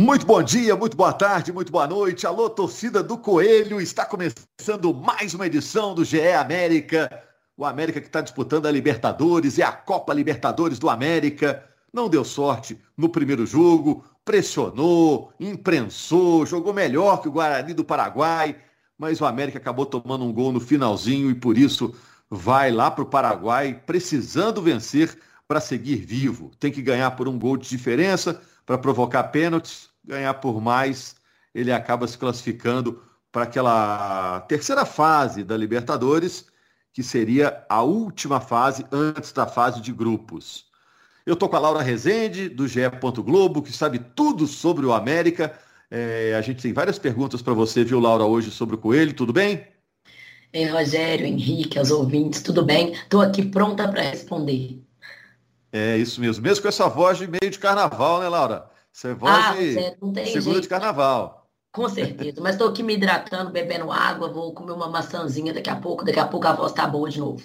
Muito bom dia, muito boa tarde, muito boa noite. Alô, torcida do Coelho. Está começando mais uma edição do GE América. O América que está disputando a Libertadores e a Copa Libertadores do América. Não deu sorte no primeiro jogo, pressionou, imprensou, jogou melhor que o Guarani do Paraguai, mas o América acabou tomando um gol no finalzinho e por isso vai lá para o Paraguai precisando vencer para seguir vivo. Tem que ganhar por um gol de diferença para provocar pênaltis ganhar por mais, ele acaba se classificando para aquela terceira fase da Libertadores, que seria a última fase antes da fase de grupos. Eu estou com a Laura Rezende, do GE. Globo, que sabe tudo sobre o América. É, a gente tem várias perguntas para você, viu, Laura, hoje sobre o Coelho. Tudo bem? Ei, Rogério, Henrique, aos ouvintes, tudo bem? Estou aqui pronta para responder. É isso mesmo. Mesmo com essa voz de meio de carnaval, né, Laura? Você é voz ah, de é, jeito. de carnaval. Com certeza. Mas estou aqui me hidratando, bebendo água, vou comer uma maçãzinha daqui a pouco. Daqui a pouco a voz está boa de novo.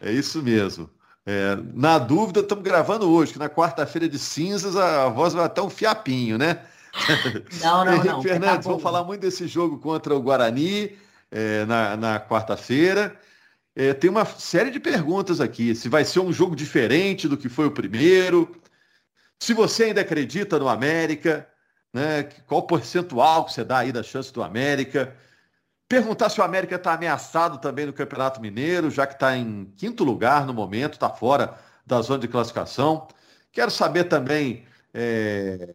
É isso mesmo. É, na dúvida, estamos gravando hoje, que na quarta-feira de cinzas a voz vai até um fiapinho, né? Não, não, não. Fernandes, vamos falar muito desse jogo contra o Guarani é, na, na quarta-feira. É, tem uma série de perguntas aqui. Se vai ser um jogo diferente do que foi o primeiro, se você ainda acredita no América, né, qual o percentual que você dá aí da chance do América? Perguntar se o América está ameaçado também no Campeonato Mineiro, já que está em quinto lugar no momento, está fora da zona de classificação. Quero saber também é,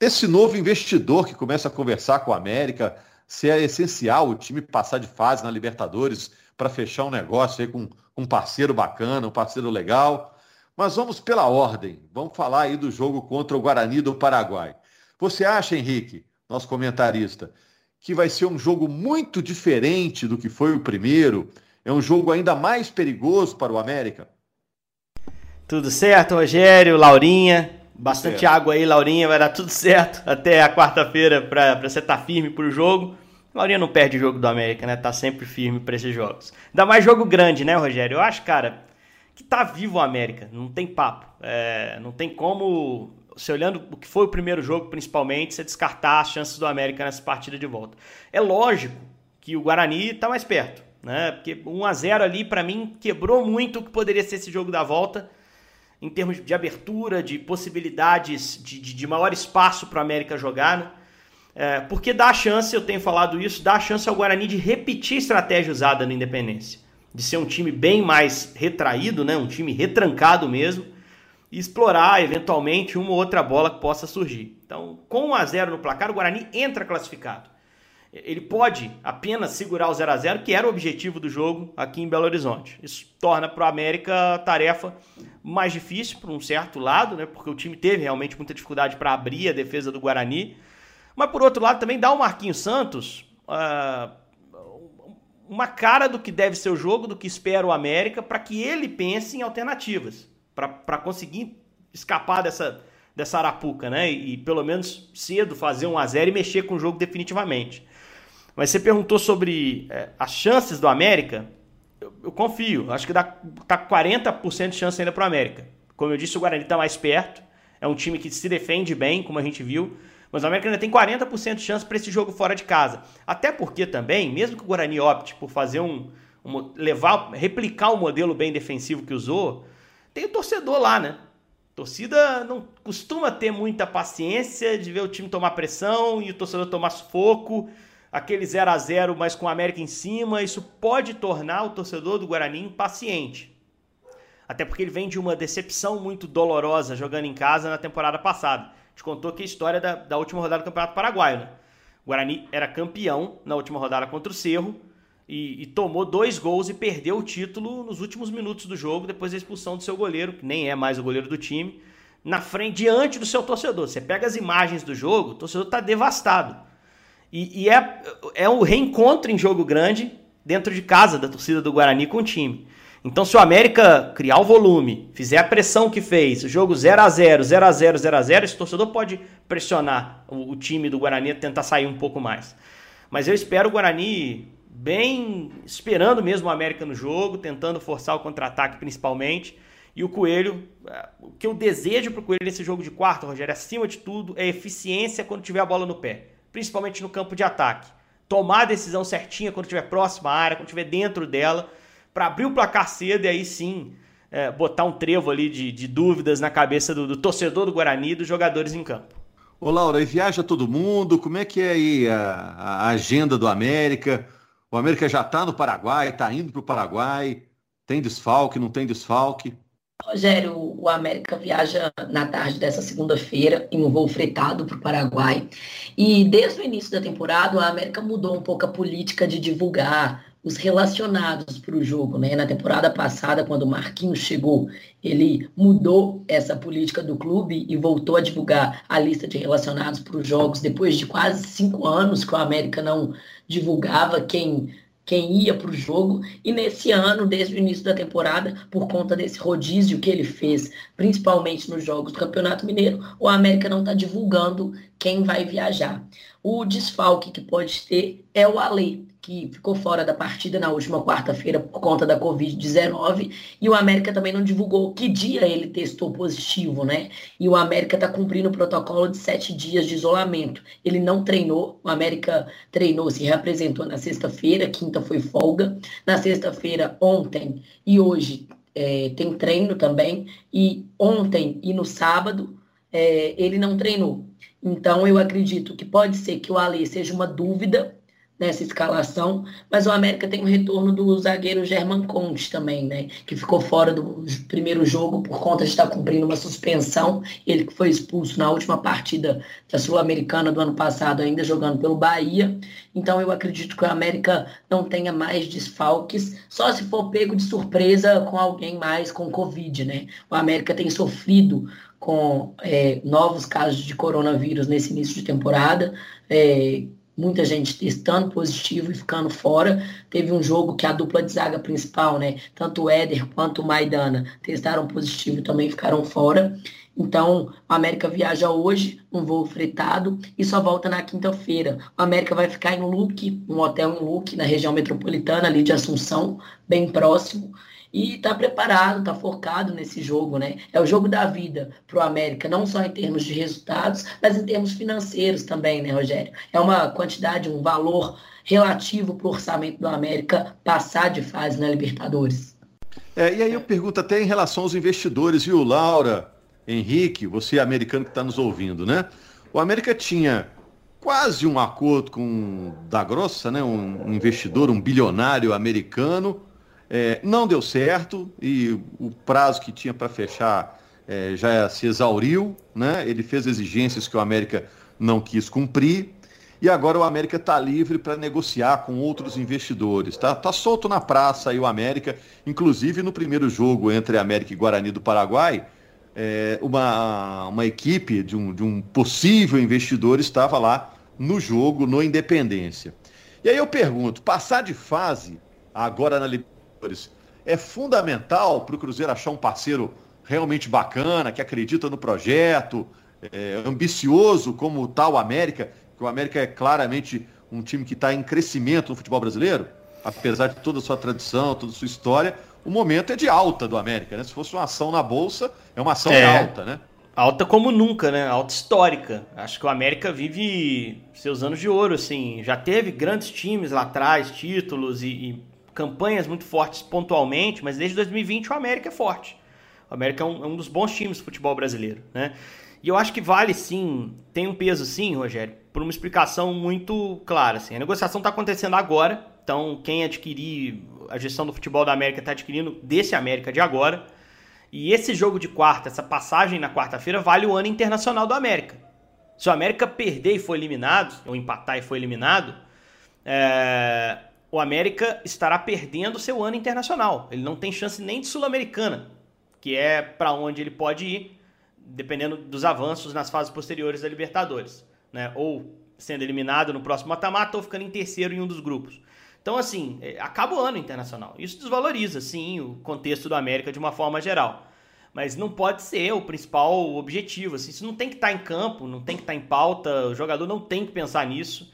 esse novo investidor que começa a conversar com o América, se é essencial o time passar de fase na Libertadores para fechar um negócio aí com um parceiro bacana, um parceiro legal. Mas vamos pela ordem. Vamos falar aí do jogo contra o Guarani do Paraguai. Você acha, Henrique, nosso comentarista, que vai ser um jogo muito diferente do que foi o primeiro? É um jogo ainda mais perigoso para o América? Tudo certo, Rogério, Laurinha. Bastante certo. água aí, Laurinha. Vai dar tudo certo até a quarta-feira para você estar tá firme para o jogo. Laurinha não perde o jogo do América, né? Tá sempre firme para esses jogos. Ainda mais jogo grande, né, Rogério? Eu acho, cara, que tá vivo o América, não tem papo. É, não tem como, se olhando o que foi o primeiro jogo, principalmente, você descartar as chances do América nessa partida de volta. É lógico que o Guarani tá mais perto, né? Porque 1 a 0 ali, para mim, quebrou muito o que poderia ser esse jogo da volta, em termos de abertura, de possibilidades de, de, de maior espaço para o América jogar, né? É, porque dá a chance, eu tenho falado isso, dá a chance ao Guarani de repetir a estratégia usada na Independência de ser um time bem mais retraído, né? um time retrancado mesmo, e explorar eventualmente uma ou outra bola que possa surgir. Então, com 1 a 0 no placar, o Guarani entra classificado. Ele pode apenas segurar o 0 a 0 que era o objetivo do jogo aqui em Belo Horizonte. Isso torna para o América a tarefa mais difícil, por um certo lado, né? porque o time teve realmente muita dificuldade para abrir a defesa do Guarani. Mas, por outro lado, também dá o Marquinhos Santos. Uh, uma cara do que deve ser o jogo, do que espera o América, para que ele pense em alternativas, para conseguir escapar dessa, dessa arapuca, né? E, e, pelo menos cedo fazer um a 0 e mexer com o jogo definitivamente. Mas você perguntou sobre é, as chances do América. Eu, eu confio, acho que dá tá 40% de chance ainda para o América. Como eu disse, o Guarani está mais perto. É um time que se defende bem, como a gente viu. Mas o América ainda tem 40% de chance para esse jogo fora de casa. Até porque também, mesmo que o Guarani opte por fazer um, um levar, replicar o modelo bem defensivo que usou, tem o torcedor lá, né? A torcida não costuma ter muita paciência de ver o time tomar pressão e o torcedor tomar sufoco, aquele 0 a 0 mas com o América em cima, isso pode tornar o torcedor do Guarani impaciente. Até porque ele vem de uma decepção muito dolorosa jogando em casa na temporada passada gente contou aqui a história da, da última rodada do Campeonato Paraguaio, né? O Guarani era campeão na última rodada contra o Cerro e, e, tomou dois gols e perdeu o título nos últimos minutos do jogo, depois da expulsão do seu goleiro, que nem é mais o goleiro do time, na frente, diante do seu torcedor. Você pega as imagens do jogo, o torcedor está devastado. E, e, é, é um reencontro em jogo grande dentro de casa da torcida do Guarani com o time. Então, se o América criar o volume, fizer a pressão que fez, jogo 0 a 0 0 a 0 0 a 0 esse torcedor pode pressionar o, o time do Guarani a tentar sair um pouco mais. Mas eu espero o Guarani bem esperando mesmo o América no jogo, tentando forçar o contra-ataque principalmente. E o Coelho, é, o que eu desejo para o Coelho nesse jogo de quarto, Rogério, acima de tudo, é eficiência quando tiver a bola no pé, principalmente no campo de ataque. Tomar a decisão certinha quando estiver próxima à área, quando estiver dentro dela, para abrir o placar cedo e aí sim é, botar um trevo ali de, de dúvidas na cabeça do, do, torcedor do Guarani e dos jogadores em campo. Ô Laura, e viaja todo mundo? Como é que é aí a, a agenda do América? O América já está no Paraguai, está indo para o Paraguai, tem desfalque, não tem desfalque? Rogério, o América viaja na tarde dessa segunda-feira em um voo fretado para o Paraguai. E desde o início da temporada, o América mudou um pouco a política de divulgar os relacionados para o jogo, né? Na temporada passada, quando o Marquinhos chegou, ele mudou essa política do clube e voltou a divulgar a lista de relacionados para os jogos depois de quase cinco anos que o América não divulgava quem quem ia para o jogo. E nesse ano, desde o início da temporada, por conta desse rodízio que ele fez, principalmente nos jogos do Campeonato Mineiro, o América não está divulgando quem vai viajar. O desfalque que pode ter é o Ale, que ficou fora da partida na última quarta-feira por conta da Covid-19, e o América também não divulgou que dia ele testou positivo, né? E o América está cumprindo o protocolo de sete dias de isolamento. Ele não treinou, o América treinou, se reapresentou na sexta-feira, quinta foi folga. Na sexta-feira, ontem e hoje é, tem treino também, e ontem e no sábado é, ele não treinou. Então eu acredito que pode ser que o Ale seja uma dúvida nessa escalação, mas o América tem o retorno do zagueiro German Conte também, né? Que ficou fora do primeiro jogo por conta de estar cumprindo uma suspensão. Ele que foi expulso na última partida da Sul-Americana do ano passado, ainda jogando pelo Bahia. Então eu acredito que o América não tenha mais desfalques, só se for pego de surpresa com alguém mais com Covid, né? O América tem sofrido com é, novos casos de coronavírus nesse início de temporada. É, muita gente testando positivo e ficando fora. Teve um jogo que a dupla de zaga principal, né? Tanto o Éder quanto o Maidana testaram positivo e também ficaram fora. Então, o América viaja hoje, um voo fretado, e só volta na quinta-feira. O América vai ficar em Luque, um hotel em Luque, na região metropolitana ali de Assunção, bem próximo e está preparado, está focado nesse jogo, né? É o jogo da vida para o América, não só em termos de resultados, mas em termos financeiros também, né, Rogério? É uma quantidade, um valor relativo para o orçamento do América passar de fase na Libertadores. É, e aí eu pergunto até em relação aos investidores, viu, Laura, Henrique, você americano que está nos ouvindo, né? O América tinha quase um acordo com da Grossa, né? Um investidor, um bilionário americano, é, não deu certo e o prazo que tinha para fechar é, já se exauriu, né? Ele fez exigências que o América não quis cumprir e agora o América está livre para negociar com outros investidores. Está tá solto na praça aí o América, inclusive no primeiro jogo entre América e Guarani do Paraguai, é, uma, uma equipe de um, de um possível investidor estava lá no jogo, no Independência. E aí eu pergunto, passar de fase agora na é fundamental para o Cruzeiro achar um parceiro realmente bacana, que acredita no projeto, é, ambicioso como está o América, que o América é claramente um time que está em crescimento no futebol brasileiro, apesar de toda a sua tradição, toda a sua história, o momento é de alta do América, né? Se fosse uma ação na Bolsa, é uma ação é, alta, né? Alta como nunca, né? Alta histórica. Acho que o América vive seus anos de ouro, assim. Já teve grandes times lá atrás, títulos e, e campanhas muito fortes pontualmente, mas desde 2020 o América é forte. O América é um, é um dos bons times do futebol brasileiro, né? E eu acho que vale sim, tem um peso sim, Rogério, por uma explicação muito clara. Assim. A negociação está acontecendo agora, então quem adquirir a gestão do futebol da América está adquirindo desse América de agora. E esse jogo de quarta, essa passagem na quarta-feira, vale o ano internacional do América. Se o América perder e for eliminado, ou empatar e for eliminado, é, o América estará perdendo seu ano internacional. Ele não tem chance nem de Sul-Americana, que é para onde ele pode ir, dependendo dos avanços nas fases posteriores da Libertadores. Né? Ou sendo eliminado no próximo mata-mata ou ficando em terceiro em um dos grupos. Então, assim, é, acaba o ano internacional. Isso desvaloriza, sim, o contexto do América de uma forma geral. Mas não pode ser o principal objetivo. Assim, isso não tem que estar tá em campo, não tem que estar tá em pauta, o jogador não tem que pensar nisso.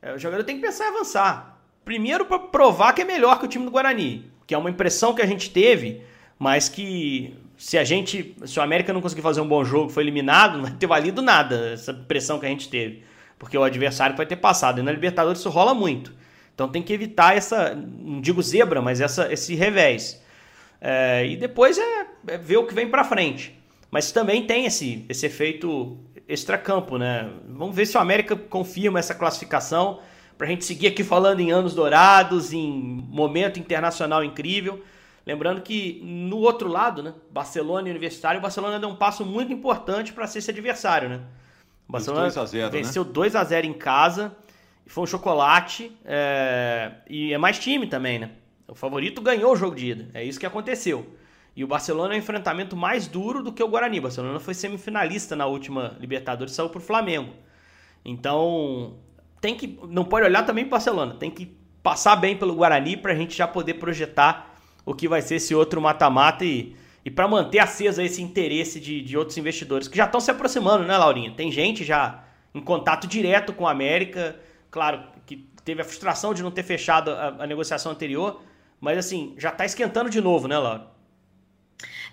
É, o jogador tem que pensar em avançar. Primeiro para provar que é melhor que o time do Guarani, que é uma impressão que a gente teve, mas que se a gente, se o América não conseguir fazer um bom jogo, foi eliminado, não vai ter valido nada essa pressão que a gente teve, porque o adversário vai ter passado. E na Libertadores isso rola muito. Então tem que evitar essa, não digo zebra, mas essa, esse revés. É, e depois é, é, ver o que vem para frente. Mas também tem esse, esse efeito extracampo, né? Vamos ver se o América confirma essa classificação para a gente seguir aqui falando em anos dourados, em momento internacional incrível. Lembrando que no outro lado, né, Barcelona e Universitário, o Barcelona deu um passo muito importante para ser esse adversário, né? O Barcelona 2 0, venceu né? 2 a 0 em casa, foi um chocolate é... e é mais time também, né? O favorito ganhou o jogo de ida, é isso que aconteceu. E o Barcelona é um enfrentamento mais duro do que o Guarani. O Barcelona foi semifinalista na última Libertadores, saiu para o Flamengo. Então, tem que não pode olhar também Barcelona, tem que passar bem pelo Guarani para a gente já poder projetar o que vai ser esse outro mata-mata e, e para manter acesa esse interesse de, de outros investidores que já estão se aproximando, né, Laurinha? Tem gente já em contato direto com a América, claro que teve a frustração de não ter fechado a, a negociação anterior, mas assim, já está esquentando de novo, né, Laura?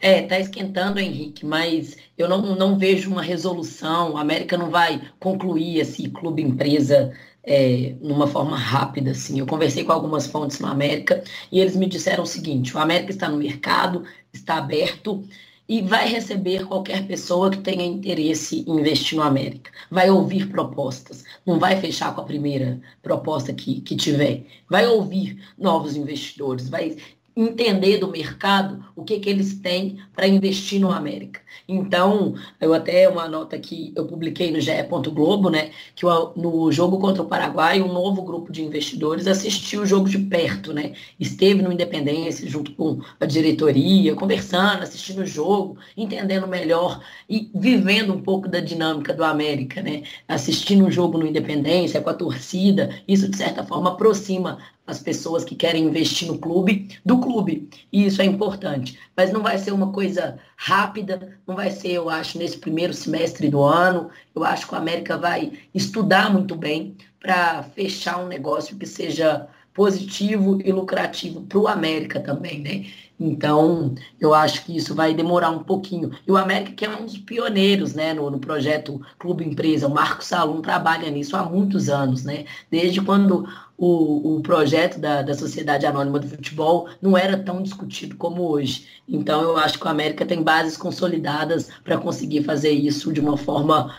É, está esquentando, Henrique, mas eu não, não vejo uma resolução. A América não vai concluir esse clube empresa é, numa forma rápida, assim. Eu conversei com algumas fontes na América e eles me disseram o seguinte: o América está no mercado, está aberto e vai receber qualquer pessoa que tenha interesse em investir no América. Vai ouvir propostas, não vai fechar com a primeira proposta que, que tiver. Vai ouvir novos investidores, vai entender do mercado o que, que eles têm para investir no América. Então, eu até uma nota que eu publiquei no GE. Globo, né, que no jogo contra o Paraguai, um novo grupo de investidores assistiu o jogo de perto, né, esteve no Independência junto com a diretoria, conversando, assistindo o jogo, entendendo melhor e vivendo um pouco da dinâmica do América, né, assistindo o jogo no Independência com a torcida, isso de certa forma aproxima as pessoas que querem investir no clube do clube. E isso é importante. Mas não vai ser uma coisa rápida, não vai ser, eu acho, nesse primeiro semestre do ano. Eu acho que o América vai estudar muito bem para fechar um negócio que seja positivo e lucrativo para o América também, né? Então, eu acho que isso vai demorar um pouquinho. E o América, que é um dos pioneiros né, no, no projeto Clube Empresa, o Marco Salum trabalha nisso há muitos anos, né? Desde quando o, o projeto da, da Sociedade Anônima do Futebol não era tão discutido como hoje. Então, eu acho que o América tem bases consolidadas para conseguir fazer isso de uma forma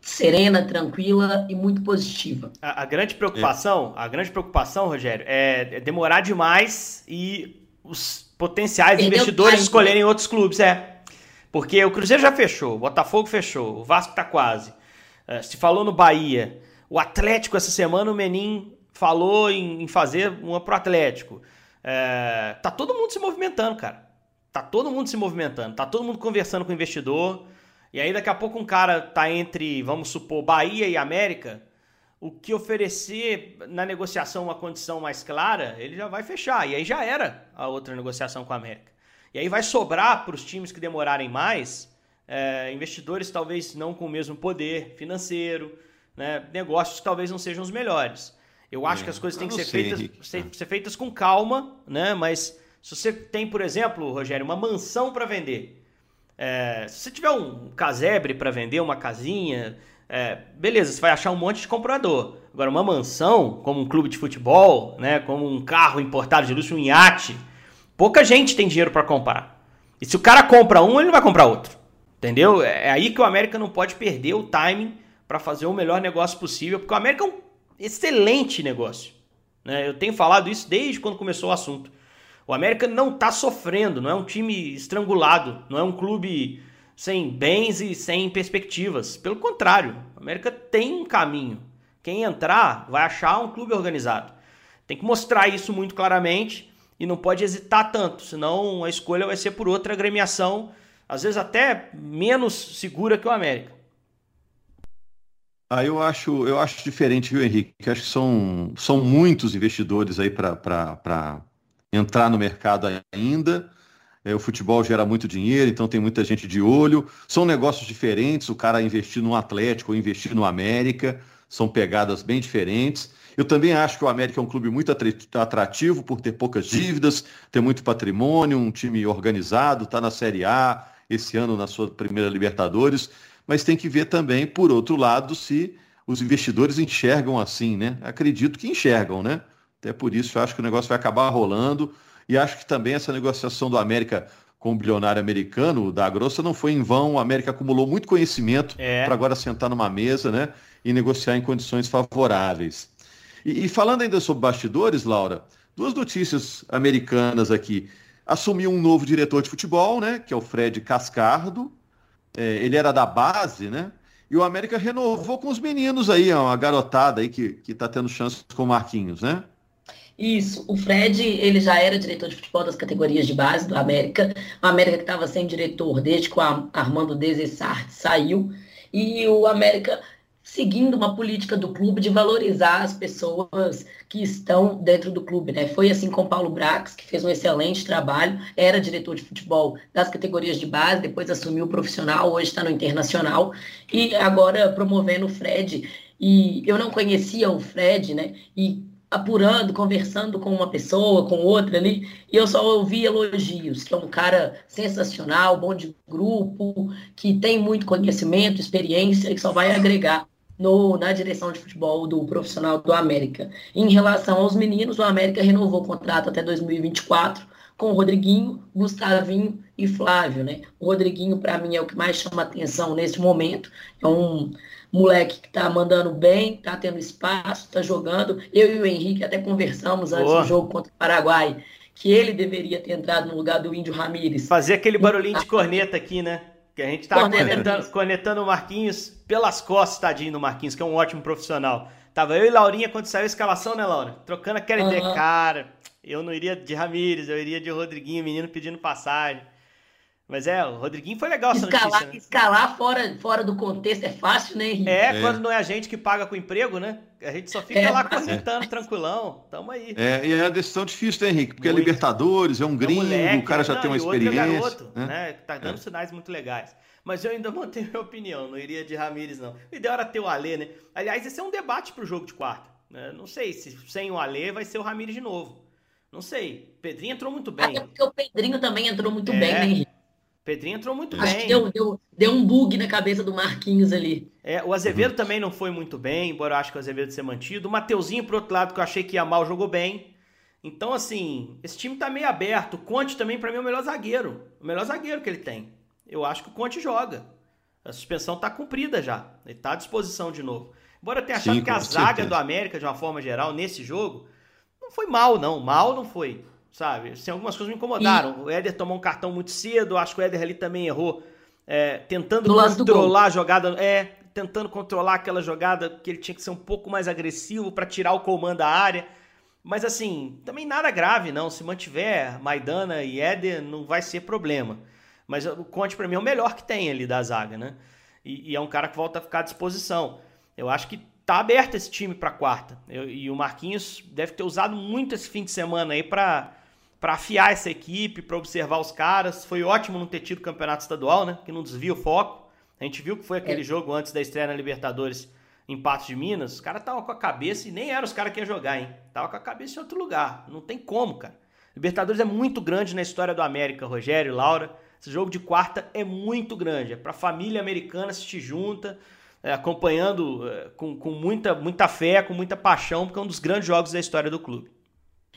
serena, tranquila e muito positiva. A, a grande preocupação, é. a grande preocupação, Rogério, é, é demorar demais e os potenciais Perdeu investidores escolherem outros clubes, é. Porque o Cruzeiro já fechou, o Botafogo fechou, o Vasco tá quase. Uh, se falou no Bahia. O Atlético, essa semana, o Menin falou em, fazer uma pro Atlético. Uh, tá todo mundo se movimentando, cara. Tá todo mundo se movimentando. Tá todo mundo conversando com o investidor. E aí, daqui a pouco, um cara tá entre, vamos supor, Bahia e América o que oferecer na negociação uma condição mais clara, ele já vai fechar. E aí já era a outra negociação com a América. E aí vai sobrar para os times que demorarem mais, é, investidores talvez não com o mesmo poder financeiro, né, negócios que talvez não sejam os melhores. Eu acho é, que as coisas têm que ser sei, feitas, ser, ser, feitas com calma, né? Mas se você tem, por exemplo, Rogério, uma mansão para vender, é, se você tiver um casebre para vender, uma casinha, é, beleza, você vai achar um monte de comprador. Agora, uma mansão, como um clube de futebol, né, como um carro importado de luxo, um iate, pouca gente tem dinheiro para comprar. E se o cara compra um, ele não vai comprar outro. Entendeu? É, é aí que o América não pode perder o timing para fazer o melhor negócio possível, porque o América é um excelente negócio. Né? Eu tenho falado isso desde quando começou o assunto. O América não está sofrendo, não é um time estrangulado, não é um clube sem bens e sem perspectivas. Pelo contrário, a América tem um caminho. Quem entrar vai achar um clube organizado. Tem que mostrar isso muito claramente e não pode hesitar tanto, senão a escolha vai ser por outra agremiação, às vezes até menos segura que o América. Ah, eu acho, eu acho diferente, viu, Henrique? Eu acho que são, são muitos investidores aí para entrar no mercado ainda. É, o futebol gera muito dinheiro, então tem muita gente de olho. São negócios diferentes, o cara investir no Atlético ou investir no América. são pegadas bem diferentes. Eu também acho que o América é um clube muito atrativo por ter poucas dívidas, ter muito patrimônio, um time organizado, está na Série A, esse ano na sua primeira Libertadores, mas tem que ver também, por outro lado, se os investidores enxergam assim, né? Acredito que enxergam, né? Até por isso eu acho que o negócio vai acabar rolando e acho que também essa negociação do América com o bilionário americano, o da Grossa, não foi em vão. O América acumulou muito conhecimento é. para agora sentar numa mesa né, e negociar em condições favoráveis. E, e, falando ainda sobre bastidores, Laura, duas notícias americanas aqui. Assumiu um novo diretor de futebol, né, que é o Fred Cascardo. É, ele era da base, né? E o América renovou com os meninos aí, uma garotada aí que, que tá tendo chance com o Marquinhos, né? Isso, o Fred, ele já era diretor de futebol das categorias de base do América, o América que estava sem diretor desde que o Armando Desessart saiu, e o América seguindo uma política do clube de valorizar as pessoas que estão dentro do clube, né? Foi assim com Paulo Brax, que fez um excelente trabalho, era diretor de futebol das categorias de base, depois assumiu o profissional, hoje está no internacional, e agora promovendo o Fred. E eu não conhecia o Fred, né? E apurando, conversando com uma pessoa, com outra ali, e eu só ouvi elogios, que é um cara sensacional, bom de grupo, que tem muito conhecimento, experiência, e que só vai agregar no, na direção de futebol do profissional do América. Em relação aos meninos, o América renovou o contrato até 2024 com o Rodriguinho, Gustavinho e Flávio, né? O Rodriguinho, para mim, é o que mais chama atenção nesse momento. É um moleque que tá mandando bem, tá tendo espaço, tá jogando. Eu e o Henrique até conversamos antes Boa. do jogo contra o Paraguai que ele deveria ter entrado no lugar do Índio Ramírez. Fazer aquele barulhinho de corneta aqui, né? Que a gente tá cornetando, cornetando o Marquinhos pelas costas, tadinho do Marquinhos, que é um ótimo profissional. Tava eu e Laurinha quando saiu a escalação, né, Laura? Trocando aquela uhum. ideia. Cara, eu não iria de Ramírez, eu iria de Rodriguinho, menino pedindo passagem. Mas é, o Rodriguinho foi legal essa escalar, notícia, né? Escalar fora, fora do contexto é fácil, né, Henrique? É, é, quando não é a gente que paga com emprego, né? A gente só fica é, lá comentando, é. tranquilão. Tamo aí. É, e é uma decisão difícil, né, Henrique? Porque é muito. é Libertadores, é um gringo, é um moleque, o cara já não, tem uma experiência. É garoto, né? né? Tá dando sinais muito legais. Mas eu ainda mantenho minha opinião, não iria de Ramires, não. O ideal era ter o Alê, né? Aliás, esse é um debate pro jogo de quarta. Né? Não sei se sem o Alê vai ser o Ramires de novo. Não sei. Pedrinho entrou muito bem. Até porque o Pedrinho também entrou muito bem, né, Henrique? Pedrinho entrou muito Acho bem. Deu, deu, deu, um bug na cabeça do Marquinhos ali. É, o Azevedo uhum. também não foi muito bem, embora eu acho que o Azevedo ser mantido. O Mateuzinho, por outro lado, que eu achei que ia mal, jogou bem. Então, assim, esse time tá meio aberto. O Conte também, para mim, é o melhor zagueiro. O melhor zagueiro que ele tem. Eu acho que o Conte joga. A suspensão tá cumprida já. Ele tá à disposição de novo. Embora eu tenha achado Sim, que a zaga do América, de uma forma geral, nesse jogo, não foi mal, não. Mal não foi sabe? Assim, algumas coisas me incomodaram. E... O Éder tomou um cartão muito cedo, acho que o Éder ali também errou, é, tentando controlar a jogada, é, tentando controlar aquela jogada que ele tinha que ser um pouco mais agressivo para tirar o comando da área. Mas assim, também nada grave não, se mantiver Maidana e Éder não vai ser problema. Mas o Conte para mim é o melhor que tem ali da zaga, né? E, e é um cara que volta a ficar à disposição. Eu acho que tá aberto esse time para quarta. Eu, e o Marquinhos deve ter usado muito esse fim de semana aí para para afiar essa equipe, para observar os caras. Foi ótimo não ter tido campeonato estadual, né? Que não desvia o foco. A gente viu que foi aquele é. jogo antes da estreia na Libertadores em Patos de Minas. Os caras estavam com a cabeça, e nem eram os caras que iam jogar, hein? Tava com a cabeça em outro lugar. Não tem como, cara. Libertadores é muito grande na história do América, Rogério, Laura. Esse jogo de quarta é muito grande. É pra família americana assistir junta, é, acompanhando é, com, com muita, muita fé, com muita paixão, porque é um dos grandes jogos da história do clube.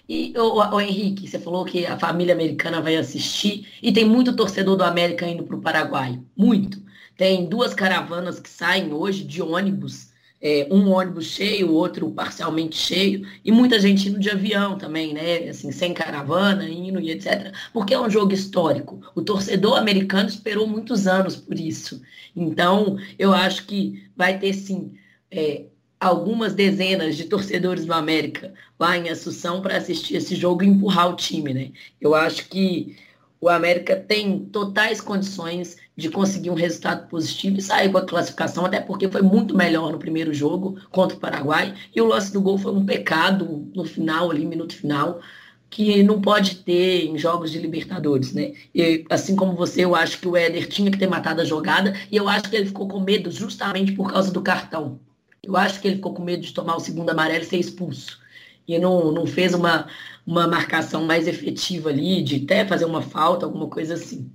E o, o, Henrique, você falou que a família americana vai assistir e tem muito torcedor do América indo para o Paraguai. Muito. Tem duas caravanas que saem hoje de ônibus, é, um ônibus cheio, outro parcialmente cheio, e muita gente indo de avião também, né? Assim, sem caravana, indo e etc. Porque é um jogo histórico. O torcedor americano esperou muitos anos por isso. Então, eu acho que vai ter sim. É, algumas dezenas de torcedores do América lá em Assunção para assistir esse jogo e empurrar o time, né? Eu acho que o América tem totais condições de conseguir um resultado positivo e sair com a classificação, até porque foi muito melhor no primeiro jogo contra o Paraguai. E o lance do gol foi um pecado no final, ali, minuto final, que não pode ter em jogos de Libertadores, né? E, assim como você, eu acho que o Éder tinha que ter matado a jogada e eu acho que ele ficou com medo justamente por causa do cartão Eu acho que ele ficou com medo de tomar o segundo amarelo e ser expulso. E não, não fez uma, uma marcação mais efetiva ali, de até fazer uma falta, alguma coisa assim.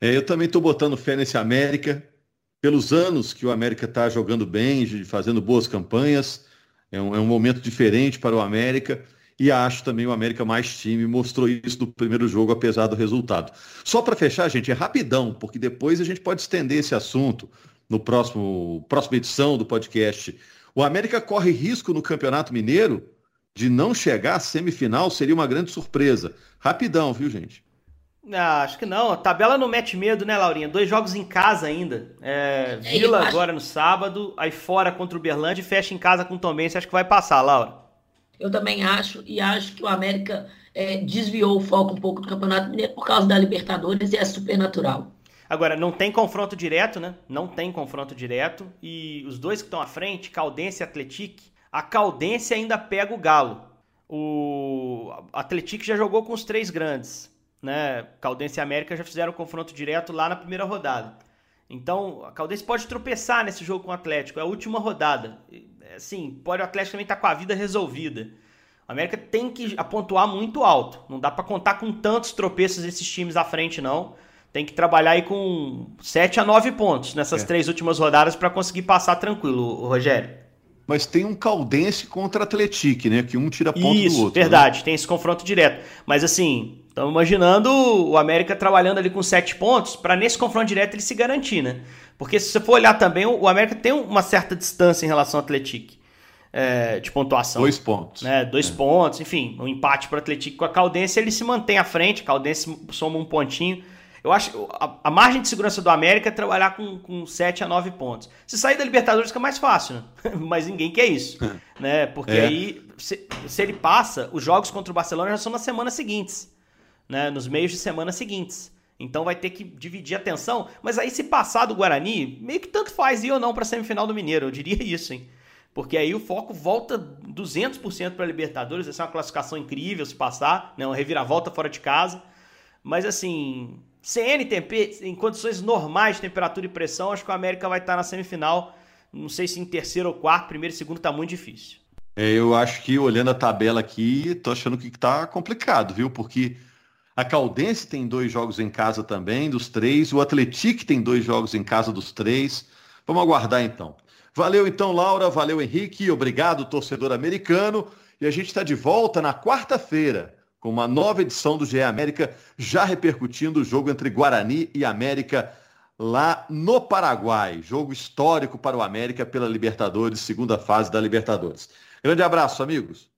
É, eu também estou botando fé nesse América. Pelos anos que o América está jogando bem, fazendo boas campanhas. É um, é um momento diferente para o América. E acho também o América mais time, mostrou isso no primeiro jogo, apesar do resultado. Só para fechar, gente, é rapidão, porque depois a gente pode estender esse assunto no próximo próxima edição do podcast. O América corre risco no Campeonato Mineiro de não chegar à semifinal, seria uma grande surpresa. Rapidão, viu, gente? Ah, acho que não. A tabela não mete medo, né, Laurinha? Dois jogos em casa ainda. É, Vila agora no sábado, aí fora contra o Berlândia e fecha em casa com o Tom Você acha que vai passar, Laura? Eu também acho, e acho que o América é, desviou o foco um pouco do Campeonato Mineiro por causa da Libertadores e é super natural. Agora, não tem confronto direto, né? Não tem confronto direto. E os dois que estão à frente, Caldense e Atletique, a Caldense ainda pega o Galo. O Atletique já jogou com os três grandes, né? Caldense e América já fizeram confronto direto lá na primeira rodada. Então, a Caldense pode tropeçar nesse jogo com o Atlético, é a última rodada assim, pode o Atlético também estar tá com a vida resolvida. O América tem que pontuar muito alto. Não dá para contar com tantos tropeços desses times à frente, não. Tem que trabalhar aí com 7 a 9 pontos nessas é. três últimas rodadas para conseguir passar tranquilo, Rogério. Mas tem um Caldense contra Atlético, né? Que um tira ponto Isso, do outro. Né? verdade. Né? Tem esse confronto direto. Mas assim, estamos imaginando o América trabalhando ali com 7 pontos para nesse confronto direto ele se garantir, né? Porque se você for olhar também, o América tem uma certa distância em relação ao Atlético. É, de pontuação. Dois pontos. Né? Dois é. pontos, enfim, um empate para o Atlético com a Caldense, ele se mantém à frente, Caldense soma um pontinho. Eu acho a, a margem de segurança do América é trabalhar com, com 7 a 9 pontos. Se sair da Libertadores fica mais fácil, né? Mas ninguém quer isso. né? Porque é. aí, se, se, ele passa, os jogos contra o Barcelona já são nas semanas seguintes. Né? Nos meios de semana seguintes. Então vai ter que dividir a atenção. Mas aí, se passar do Guarani, meio que tanto faz ir ou não para a semifinal do Mineiro. Eu diria isso, hein? Porque aí o foco volta 200% para a Libertadores. Essa é uma classificação incrível se passar, né? uma reviravolta fora de casa. Mas assim, CNTP, em condições normais de temperatura e pressão, acho que o América vai estar na semifinal. Não sei se em terceiro ou quarto, primeiro e segundo está muito difícil. É, eu acho que olhando a tabela aqui, tô achando que está complicado, viu? Porque a Caldense tem dois jogos em casa também, dos três. O Atlético tem dois jogos em casa dos três. Vamos aguardar então. Valeu então, Laura. Valeu, Henrique. Obrigado, torcedor americano. E a gente está de volta na quarta-feira uma nova edição do GE América, já repercutindo o jogo entre Guarani e América lá no Paraguai. Jogo histórico para o América pela Libertadores, segunda fase da Libertadores. Grande abraço, amigos.